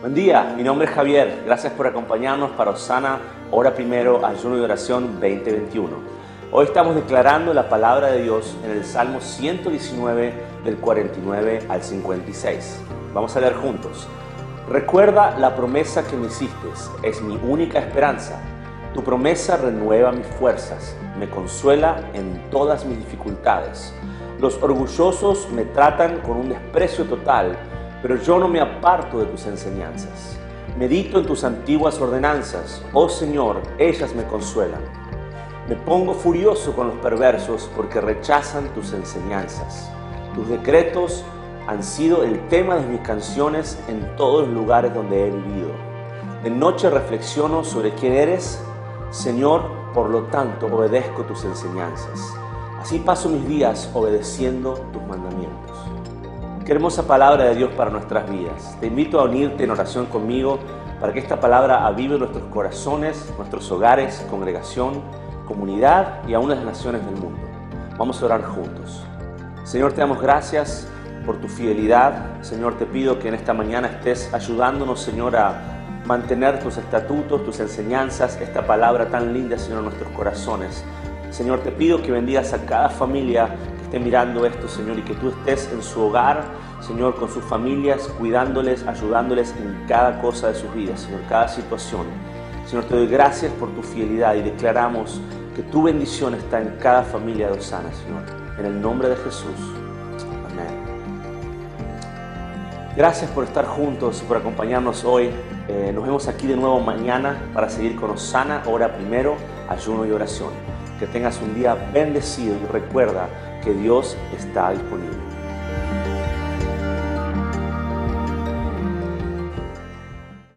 Buen día, mi nombre es Javier. Gracias por acompañarnos para Osana, Hora Primero, Ayuno y Oración 2021. Hoy estamos declarando la palabra de Dios en el Salmo 119 del 49 al 56. Vamos a leer juntos. Recuerda la promesa que me hiciste, es mi única esperanza. Tu promesa renueva mis fuerzas, me consuela en todas mis dificultades. Los orgullosos me tratan con un desprecio total pero yo no me aparto de tus enseñanzas. Medito en tus antiguas ordenanzas. Oh Señor, ellas me consuelan. Me pongo furioso con los perversos porque rechazan tus enseñanzas. Tus decretos han sido el tema de mis canciones en todos los lugares donde he vivido. De noche reflexiono sobre quién eres. Señor, por lo tanto, obedezco tus enseñanzas. Así paso mis días obedeciendo tus mandamientos. Qué hermosa palabra de Dios para nuestras vidas. Te invito a unirte en oración conmigo para que esta palabra avive nuestros corazones, nuestros hogares, congregación, comunidad y aún las naciones del mundo. Vamos a orar juntos. Señor, te damos gracias por tu fidelidad. Señor, te pido que en esta mañana estés ayudándonos, Señor, a mantener tus estatutos, tus enseñanzas, esta palabra tan linda, Señor, en nuestros corazones. Señor, te pido que bendigas a cada familia esté mirando esto, Señor, y que tú estés en su hogar, Señor, con sus familias, cuidándoles, ayudándoles en cada cosa de sus vidas, Señor, cada situación. Señor, te doy gracias por tu fidelidad y declaramos que tu bendición está en cada familia de Osana, Señor. En el nombre de Jesús. Amén. Gracias por estar juntos, por acompañarnos hoy. Eh, nos vemos aquí de nuevo mañana para seguir con Osana, hora primero, ayuno y oración. Que tengas un día bendecido y recuerda que Dios está disponible.